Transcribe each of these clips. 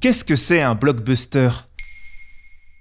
Qu'est-ce que c'est un blockbuster?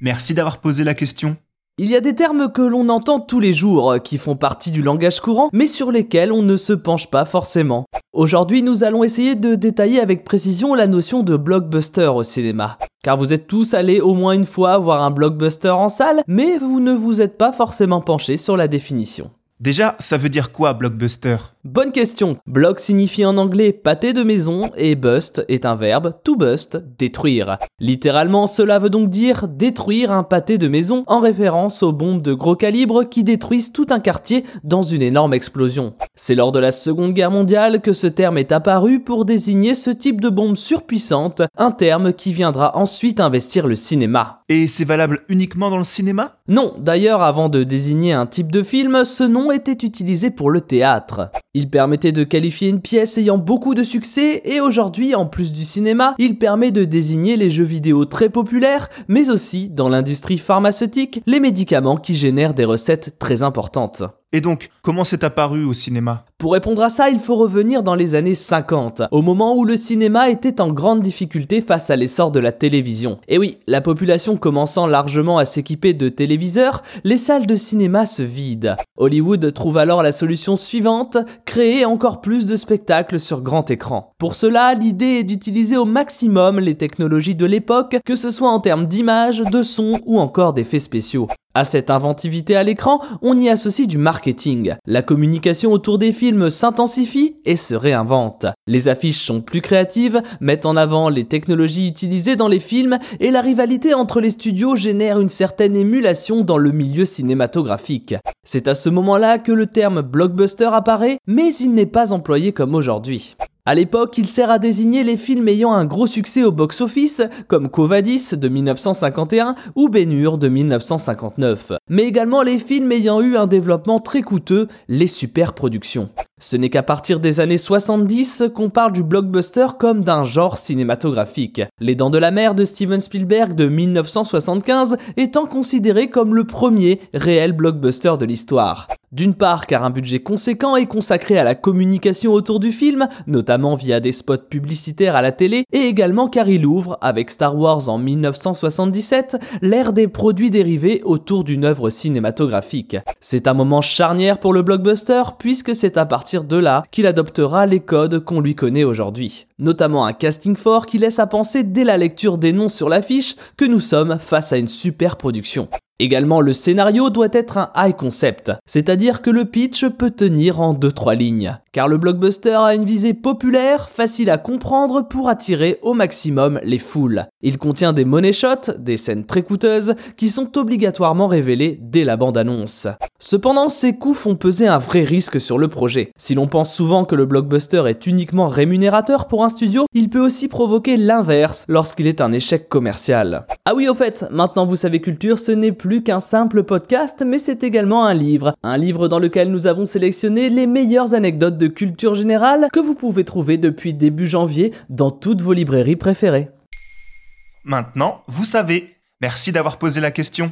Merci d'avoir posé la question. Il y a des termes que l'on entend tous les jours, euh, qui font partie du langage courant, mais sur lesquels on ne se penche pas forcément. Aujourd'hui, nous allons essayer de détailler avec précision la notion de blockbuster au cinéma. Car vous êtes tous allés au moins une fois voir un blockbuster en salle, mais vous ne vous êtes pas forcément penché sur la définition. Déjà, ça veut dire quoi blockbuster? Bonne question. Block signifie en anglais pâté de maison et bust est un verbe to bust, détruire. Littéralement, cela veut donc dire détruire un pâté de maison en référence aux bombes de gros calibre qui détruisent tout un quartier dans une énorme explosion. C'est lors de la Seconde Guerre mondiale que ce terme est apparu pour désigner ce type de bombe surpuissante, un terme qui viendra ensuite investir le cinéma. Et c'est valable uniquement dans le cinéma? Non, d'ailleurs, avant de désigner un type de film, ce nom était utilisé pour le théâtre. Il permettait de qualifier une pièce ayant beaucoup de succès et aujourd'hui, en plus du cinéma, il permet de désigner les jeux vidéo très populaires, mais aussi, dans l'industrie pharmaceutique, les médicaments qui génèrent des recettes très importantes. Et donc, comment c'est apparu au cinéma? Pour répondre à ça, il faut revenir dans les années 50, au moment où le cinéma était en grande difficulté face à l'essor de la télévision. Et oui, la population commençant largement à s'équiper de téléviseurs, les salles de cinéma se vident. Hollywood trouve alors la solution suivante, créer encore plus de spectacles sur grand écran. Pour cela, l'idée est d'utiliser au maximum les technologies de l'époque, que ce soit en termes d'image, de son ou encore d'effets spéciaux. À cette inventivité à l'écran, on y associe du marketing. La communication autour des films s'intensifie et se réinvente. Les affiches sont plus créatives, mettent en avant les technologies utilisées dans les films et la rivalité entre les studios génère une certaine émulation dans le milieu cinématographique. C'est à ce moment-là que le terme blockbuster apparaît, mais il n'est pas employé comme aujourd'hui. À l'époque, il sert à désigner les films ayant un gros succès au box-office, comme Covadis de 1951 ou Ben-Hur de 1959, mais également les films ayant eu un développement très coûteux, les superproductions. Ce n'est qu'à partir des années 70 qu'on parle du blockbuster comme d'un genre cinématographique. Les Dents de la Mer de Steven Spielberg de 1975 étant considéré comme le premier réel blockbuster de l'histoire. D'une part car un budget conséquent est consacré à la communication autour du film, notamment via des spots publicitaires à la télé, et également car il ouvre, avec Star Wars en 1977, l'ère des produits dérivés autour d'une œuvre cinématographique. C'est un moment charnière pour le blockbuster puisque c'est à partir de là qu'il adoptera les codes qu'on lui connaît aujourd'hui. Notamment un casting fort qui laisse à penser dès la lecture des noms sur l'affiche que nous sommes face à une super production. Également, le scénario doit être un high concept, c'est-à-dire que le pitch peut tenir en 2-3 lignes, car le blockbuster a une visée populaire, facile à comprendre pour attirer au maximum les foules. Il contient des money shots, des scènes très coûteuses, qui sont obligatoirement révélées dès la bande-annonce. Cependant, ces coûts font peser un vrai risque sur le projet. Si l'on pense souvent que le blockbuster est uniquement rémunérateur pour un studio, il peut aussi provoquer l'inverse lorsqu'il est un échec commercial. Ah oui, au fait, maintenant vous savez culture, ce n'est plus qu'un simple podcast, mais c'est également un livre. Un livre dans lequel nous avons sélectionné les meilleures anecdotes de culture générale que vous pouvez trouver depuis début janvier dans toutes vos librairies préférées. Maintenant, vous savez. Merci d'avoir posé la question.